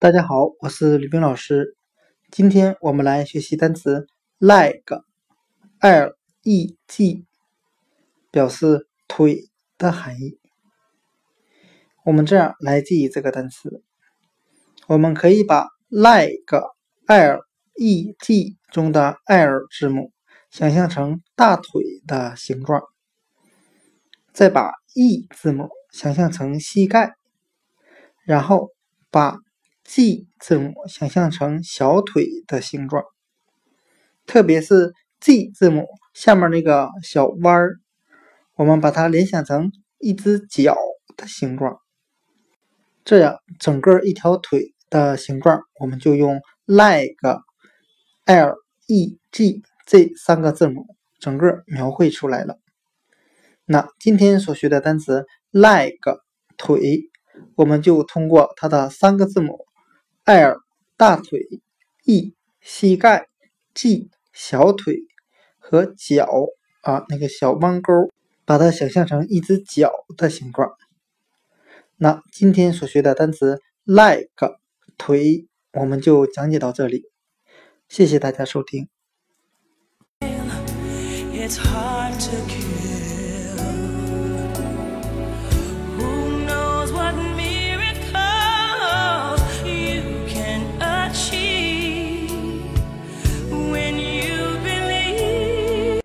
大家好，我是吕冰老师。今天我们来学习单词 leg，l e g，表示腿的含义。我们这样来记忆这个单词，我们可以把 leg，l e g 中的 l 字母想象成大腿的形状，再把 e 字母想象成膝盖，然后把 G 字母想象成小腿的形状，特别是 G 字母下面那个小弯儿，我们把它联想成一只脚的形状。这样，整个一条腿的形状，我们就用 leg、l、e、g 这三个字母整个描绘出来了。那今天所学的单词 leg 腿，我们就通过它的三个字母。L 大腿，E 膝盖，G 小腿和脚啊那个小弯钩，把它想象成一只脚的形状。那今天所学的单词 leg 腿，我们就讲解到这里，谢谢大家收听。It's hard to